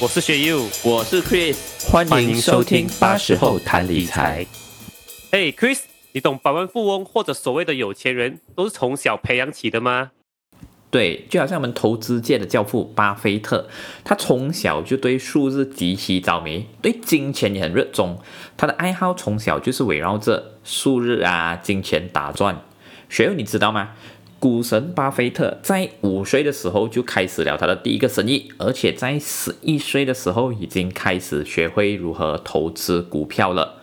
我是学友，我是 Chris，欢迎收听八十后谈理财。嘿，Chris，你懂百万富翁或者所谓的有钱人都是从小培养起的吗？对，就好像我们投资界的教父巴菲特，他从小就对数字极其着迷，对金钱也很热衷。他的爱好从小就是围绕着数日啊、金钱打转。学友，你知道吗？股神巴菲特在五岁的时候就开始了他的第一个生意，而且在十一岁的时候已经开始学会如何投资股票了。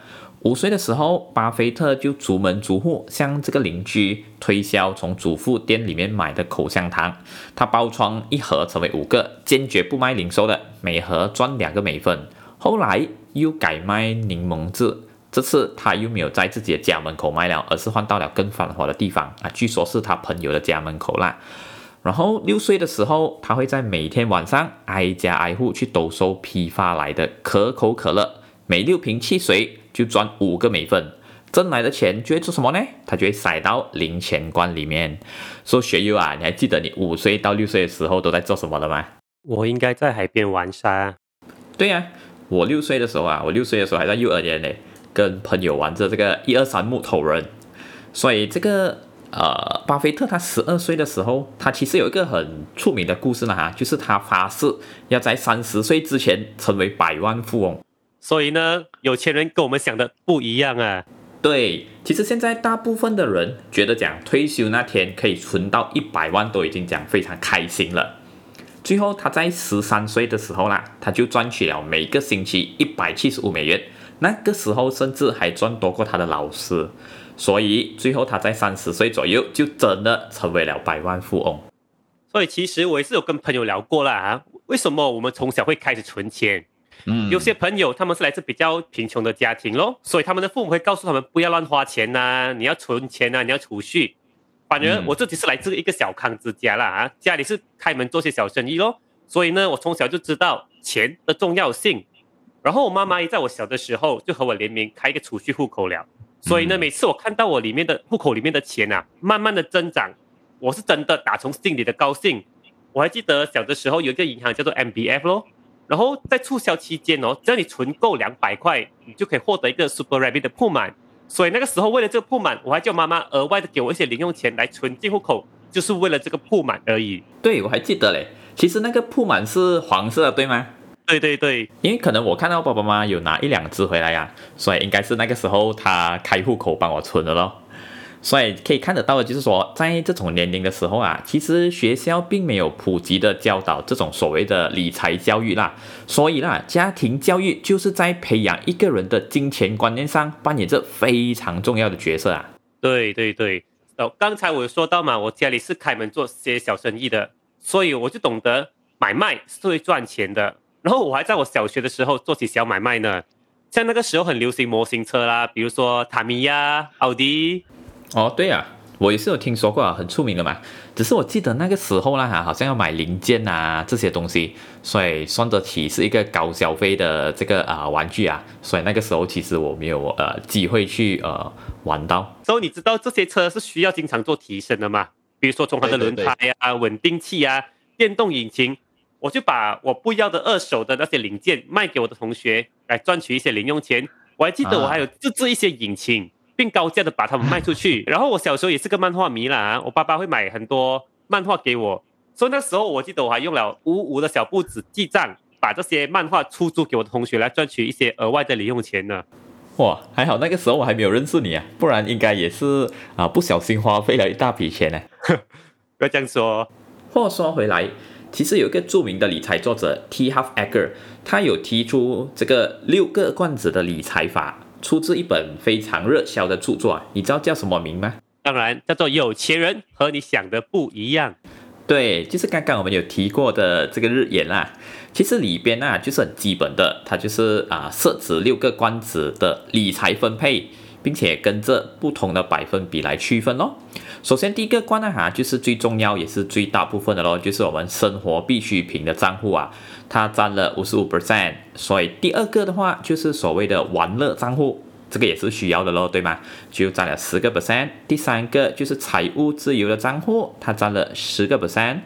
五岁的时候，巴菲特就逐门逐户向这个邻居推销从祖父店里面买的口香糖，他包装一盒成为五个，坚决不卖零售的，每盒赚两个美分。后来又改卖柠檬汁，这次他又没有在自己的家门口卖了，而是换到了更繁华的地方啊，据说是他朋友的家门口啦。然后六岁的时候，他会在每天晚上挨家挨户去兜售批发来的可口可乐，每六瓶汽水。就赚五个美分，挣来的钱就会做什么呢？他就会塞到零钱罐里面。说学友啊，你还记得你五岁到六岁的时候都在做什么了吗？我应该在海边玩沙。对呀，我六岁的时候啊，我六岁的时候还在幼儿园呢，跟朋友玩着这个一二三木头人。所以这个呃，巴菲特他十二岁的时候，他其实有一个很出名的故事呢哈，就是他发誓要在三十岁之前成为百万富翁。所以呢，有钱人跟我们想的不一样啊。对，其实现在大部分的人觉得讲退休那天可以存到一百万都已经讲非常开心了。最后他在十三岁的时候啦，他就赚取了每个星期一百七十五美元，那个时候甚至还赚多过他的老师。所以最后他在三十岁左右就真的成为了百万富翁。所以其实我也是有跟朋友聊过了啊，为什么我们从小会开始存钱？嗯，有些朋友他们是来自比较贫穷的家庭咯，所以他们的父母会告诉他们不要乱花钱呐，你要存钱呐，你要储蓄。反而我自己是来自一个小康之家啦啊，家里是开门做些小生意咯，所以呢，我从小就知道钱的重要性。然后我妈妈也在我小的时候就和我联名开一个储蓄户口了，所以呢，每次我看到我里面的户口里面的钱啊，慢慢的增长，我是真的打从心里的高兴。我还记得小的时候有一个银行叫做 MBF 咯。然后在促销期间哦，只要你存够两百块，你就可以获得一个 Super Rabbit 的铺满。所以那个时候为了这个铺满，我还叫妈妈额外的给我一些零用钱来存进户口，就是为了这个铺满而已。对，我还记得嘞。其实那个铺满是黄色的，对吗？对对对，因为可能我看到爸爸妈妈有拿一两只回来呀，所以应该是那个时候他开户口帮我存的咯。所以可以看得到的，就是说，在这种年龄的时候啊，其实学校并没有普及的教导这种所谓的理财教育啦。所以啦，家庭教育就是在培养一个人的金钱观念上扮演着非常重要的角色啊。对对对，哦，刚才我有说到嘛，我家里是开门做些小生意的，所以我就懂得买卖是会赚钱的。然后我还在我小学的时候做起小买卖呢，像那个时候很流行模型车啦，比如说塔米亚、奥迪。哦，对呀，我也是有听说过啊，很出名的嘛。只是我记得那个时候啦，哈，好像要买零件啊这些东西，所以算得起是一个高消费的这个啊玩具啊。所以那个时候其实我没有呃机会去呃玩到。所以你知道这些车是需要经常做提升的嘛？比如说从它的轮胎啊、稳定器啊、电动引擎，我就把我不要的二手的那些零件卖给我的同学，来赚取一些零用钱。我还记得我还有自制一些引擎。并高价的把它们卖出去。然后我小时候也是个漫画迷啦，我爸爸会买很多漫画给我，所以那时候我记得我还用了五五的小簿子记账，把这些漫画出租给我的同学来赚取一些额外的零用钱呢。哇，还好那个时候我还没有认识你啊，不然应该也是啊不小心花费了一大笔钱呢。不要这样说。话说回来，其实有一个著名的理财作者 T. Half Egger，他有提出这个六个罐子的理财法。出自一本非常热销的著作，你知道叫什么名吗？当然叫做《有钱人和你想的不一样》。对，就是刚刚我们有提过的这个日言啦。其实里边啊，就是很基本的，它就是啊设置六个罐子的理财分配，并且跟着不同的百分比来区分咯。首先第一个关呢哈，就是最重要也是最大部分的咯，就是我们生活必需品的账户啊，它占了五十五 percent。所以第二个的话就是所谓的玩乐账户，这个也是需要的咯，对吗？就占了十个 percent。第三个就是财务自由的账户，它占了十个 percent。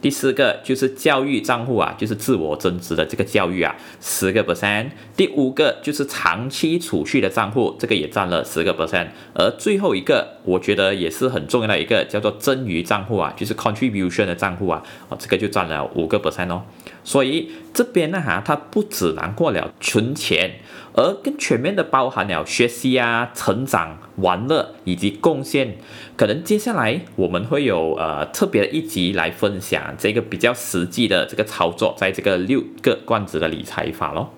第四个就是教育账户啊，就是自我增值的这个教育啊，十个 percent。第五个就是长期储蓄的账户，这个也占了十个 percent。而最后一个，我觉得也是很重要的一个，叫做增余账户啊，就是 contribution 的账户啊，哦，这个就占了五个 percent 哦。所以这边呢哈，它不只囊括了存钱。而更全面的包含了学习啊、成长、玩乐以及贡献。可能接下来我们会有呃特别的一集来分享这个比较实际的这个操作，在这个六个罐子的理财法咯。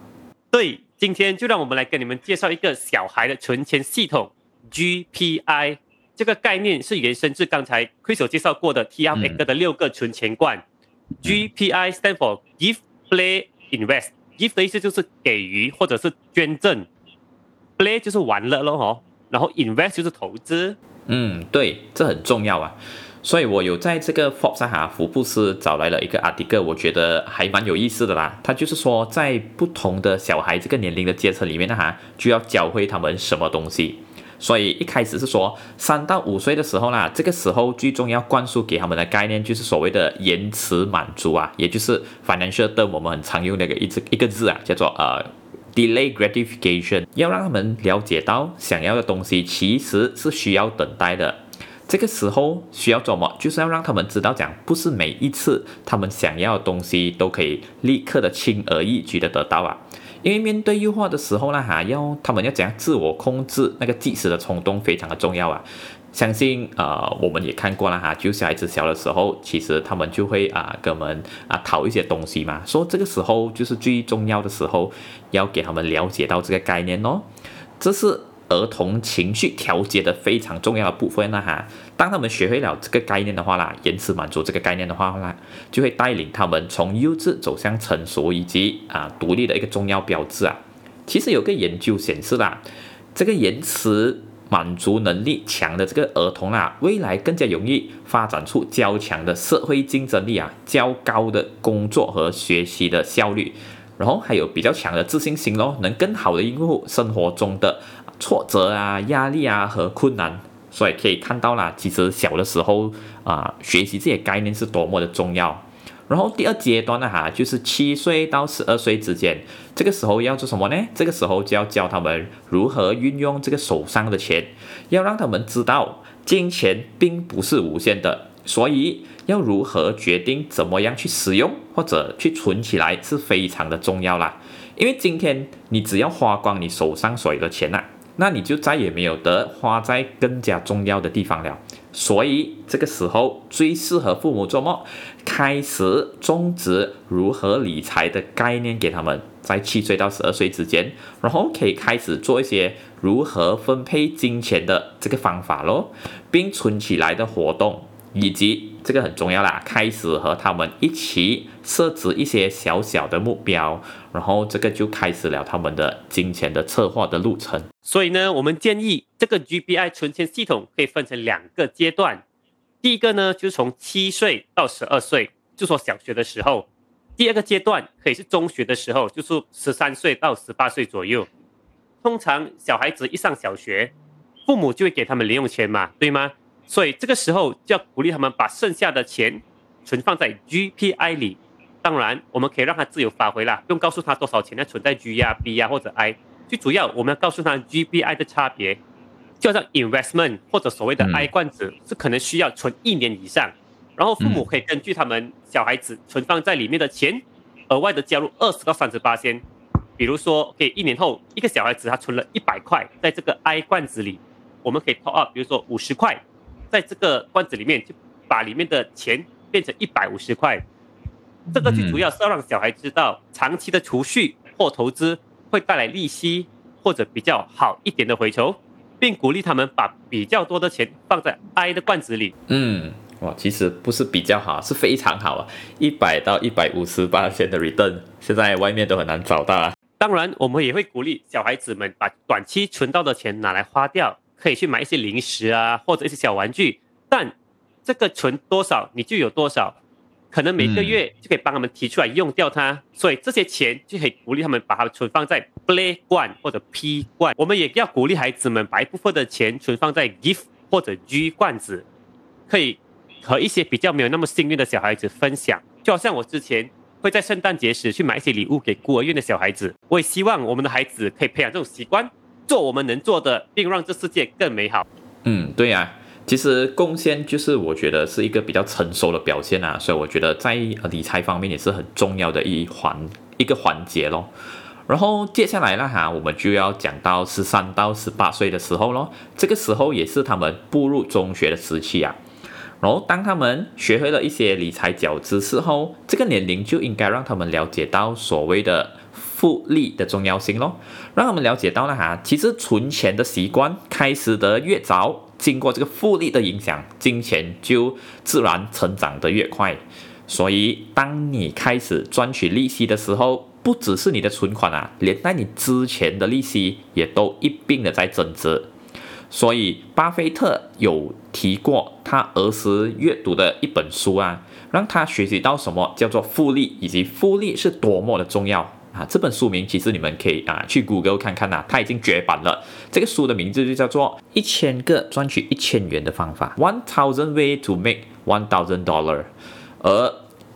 对，今天就让我们来跟你们介绍一个小孩的存钱系统 GPI。这个概念是延伸至刚才快手介绍过的 TRX 的六个存钱罐。GPI stand for Give, Play, Invest。give 的意思就是给予或者是捐赠，play 就是玩乐咯吼，然后 invest 就是投资。嗯，对，这很重要啊。所以我有在这个 Forbes 哈福布斯找来了一个 article，我觉得还蛮有意思的啦。他就是说，在不同的小孩这个年龄的阶层里面呢哈，就要教会他们什么东西。所以一开始是说三到五岁的时候啦，这个时候最重要灌输给他们的概念就是所谓的延迟满足啊，也就是 financial 的我们很常用那个一字一个字啊，叫做呃 delay gratification，要让他们了解到想要的东西其实是需要等待的。这个时候需要做么？就是要让他们知道讲，不是每一次他们想要的东西都可以立刻的轻而易举的得到啊。因为面对诱惑的时候呢，还，要他们要怎样自我控制那个即时的冲动，非常的重要啊。相信呃，我们也看过了哈，就小孩子小的时候，其实他们就会啊，跟我们啊讨一些东西嘛，说这个时候就是最重要的时候，要给他们了解到这个概念哦，这是。儿童情绪调节的非常重要的部分呢哈，当他们学会了这个概念的话啦，延迟满足这个概念的话啦，就会带领他们从幼稚走向成熟以及啊独立的一个重要标志啊。其实有个研究显示啦，这个延迟满足能力强的这个儿童啊，未来更加容易发展出较强的社会竞争力啊，较高的工作和学习的效率，然后还有比较强的自信心咯，能更好的应付生活中的。挫折啊，压力啊和困难，所以可以看到啦，其实小的时候啊，学习这些概念是多么的重要。然后第二阶段呢，哈，就是七岁到十二岁之间，这个时候要做什么呢？这个时候就要教他们如何运用这个手上的钱，要让他们知道金钱并不是无限的，所以要如何决定怎么样去使用或者去存起来是非常的重要啦。因为今天你只要花光你手上所有的钱呐。那你就再也没有得花在更加重要的地方了，所以这个时候最适合父母做梦，开始种植如何理财的概念给他们，在七岁到十二岁之间，然后可以开始做一些如何分配金钱的这个方法咯，并存起来的活动。以及这个很重要啦，开始和他们一起设置一些小小的目标，然后这个就开始了他们的金钱的策划的路程。所以呢，我们建议这个 GBI 存钱系统可以分成两个阶段。第一个呢，就是从七岁到十二岁，就说小学的时候；第二个阶段可以是中学的时候，就是十三岁到十八岁左右。通常小孩子一上小学，父母就会给他们零用钱嘛，对吗？所以这个时候就要鼓励他们把剩下的钱存放在 GPI 里。当然，我们可以让他自由发挥啦，不用告诉他多少钱要存在 G 呀、B 呀或者 I。最主要，我们要告诉他 GPI 的差别，就像 investment 或者所谓的 I 罐子是可能需要存一年以上。然后父母可以根据他们小孩子存放在里面的钱，额外的加入二十到三十八先。比如说，可以一年后一个小孩子他存了一百块在这个 I 罐子里，我们可以 top up，比如说五十块。在这个罐子里面，就把里面的钱变成一百五十块。这个最主要是要让小孩知道，长期的储蓄或投资会带来利息或者比较好一点的回酬，并鼓励他们把比较多的钱放在 I 的罐子里。嗯，哇，其实不是比较好，是非常好啊！一百到一百五十八千的 return，现在外面都很难找到啊。当然，我们也会鼓励小孩子们把短期存到的钱拿来花掉。可以去买一些零食啊，或者一些小玩具，但这个存多少你就有多少，可能每个月就可以帮他们提出来用掉它，所以这些钱就可以鼓励他们把它存放在 Play 罐或者 P 罐。我们也要鼓励孩子们把一部分的钱存放在 Gift 或者 G 罐子，可以和一些比较没有那么幸运的小孩子分享。就好像我之前会在圣诞节时去买一些礼物给孤儿院的小孩子，我也希望我们的孩子可以培养这种习惯，做我们能做的，并让这世界更美好。嗯，对呀。其实贡献就是我觉得是一个比较成熟的表现啊，所以我觉得在理财方面也是很重要的一环一个环节咯。然后接下来呢哈，我们就要讲到十三到十八岁的时候咯，这个时候也是他们步入中学的时期啊。然后当他们学会了一些理财角知识后，这个年龄就应该让他们了解到所谓的复利的重要性咯，让我们了解到了哈，其实存钱的习惯开始得越早。经过这个复利的影响，金钱就自然成长得越快。所以，当你开始赚取利息的时候，不只是你的存款啊，连带你之前的利息也都一并的在增值。所以，巴菲特有提过他儿时阅读的一本书啊，让他学习到什么叫做复利，以及复利是多么的重要。啊，这本书名其实你们可以啊去 Google 看看呐，它已经绝版了。这个书的名字就叫做《一千个赚取一千元的方法》（One Thousand Way to Make One Thousand Dollar）。而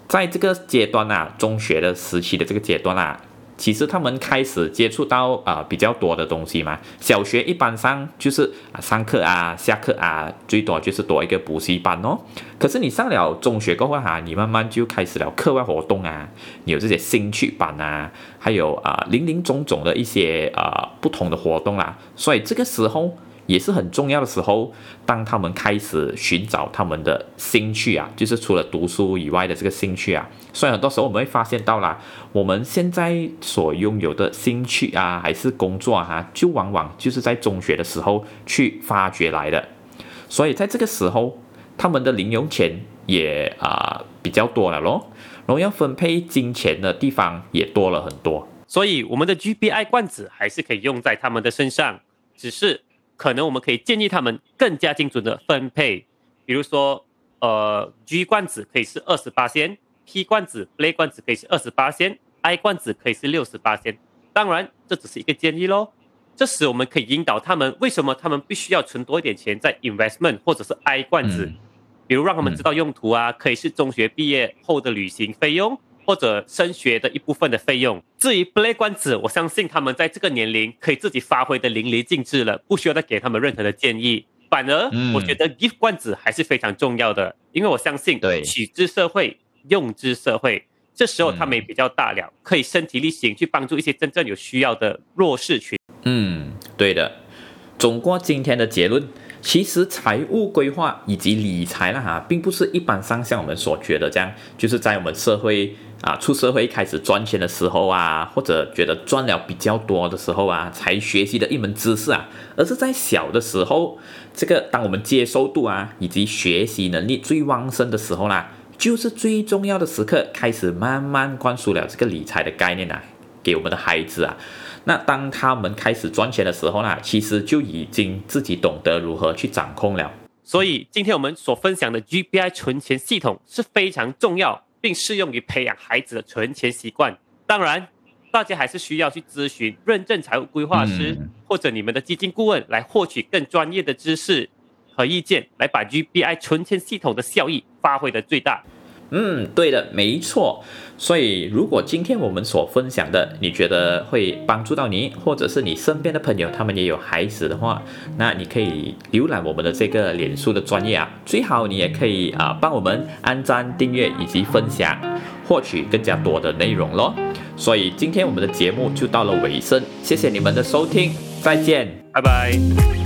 在这个阶段啊，中学的时期的这个阶段啊。其实他们开始接触到啊比较多的东西嘛。小学一般上就是上课啊下课啊，最多就是多一个补习班哦。可是你上了中学过后哈，你慢慢就开始了课外活动啊，有这些兴趣班啊，还有啊林林总总的一些啊不同的活动啦。所以这个时候。也是很重要的时候，当他们开始寻找他们的兴趣啊，就是除了读书以外的这个兴趣啊。所以很多时候我们会发现到啦，我们现在所拥有的兴趣啊，还是工作哈，就往往就是在中学的时候去发掘来的。所以在这个时候，他们的零用钱也啊比较多了咯，然后要分配金钱的地方也多了很多。所以我们的 GBI 罐子还是可以用在他们的身上，只是。可能我们可以建议他们更加精准的分配，比如说，呃，G 罐子可以是二十八仙，P 罐子、Play 罐子可以是二十八仙，I 罐子可以是六十八仙。当然，这只是一个建议喽。这时我们可以引导他们，为什么他们必须要存多一点钱在 investment 或者是 I 罐子，比如让他们知道用途啊，可以是中学毕业后的旅行费用。或者升学的一部分的费用。至于 Play 罐子，我相信他们在这个年龄可以自己发挥的淋漓尽致了，不需要再给他们任何的建议。反而，我觉得 Gift 罐子还是非常重要的，因为我相信，取之社会，用之社会。这时候他们也比较大了，可以身体力行去帮助一些真正有需要的弱势群。嗯，对的。总过今天的结论。其实财务规划以及理财啦，哈，并不是一般上像我们所觉得这样，就是在我们社会啊出社会开始赚钱的时候啊，或者觉得赚了比较多的时候啊，才学习的一门知识啊，而是在小的时候，这个当我们接受度啊以及学习能力最旺盛的时候啦，就是最重要的时刻，开始慢慢灌输了这个理财的概念啊，给我们的孩子啊。那当他们开始赚钱的时候呢，其实就已经自己懂得如何去掌控了。所以今天我们所分享的 GBI 存钱系统是非常重要，并适用于培养孩子的存钱习惯。当然，大家还是需要去咨询认证财务规划师或者你们的基金顾问，来获取更专业的知识和意见，来把 GBI 存钱系统的效益发挥的最大。嗯，对的，没错。所以，如果今天我们所分享的，你觉得会帮助到你，或者是你身边的朋友，他们也有孩子的话，那你可以浏览我们的这个脸书的专业啊。最好你也可以啊，帮我们按赞、订阅以及分享，获取更加多的内容咯。所以，今天我们的节目就到了尾声，谢谢你们的收听，再见，拜拜。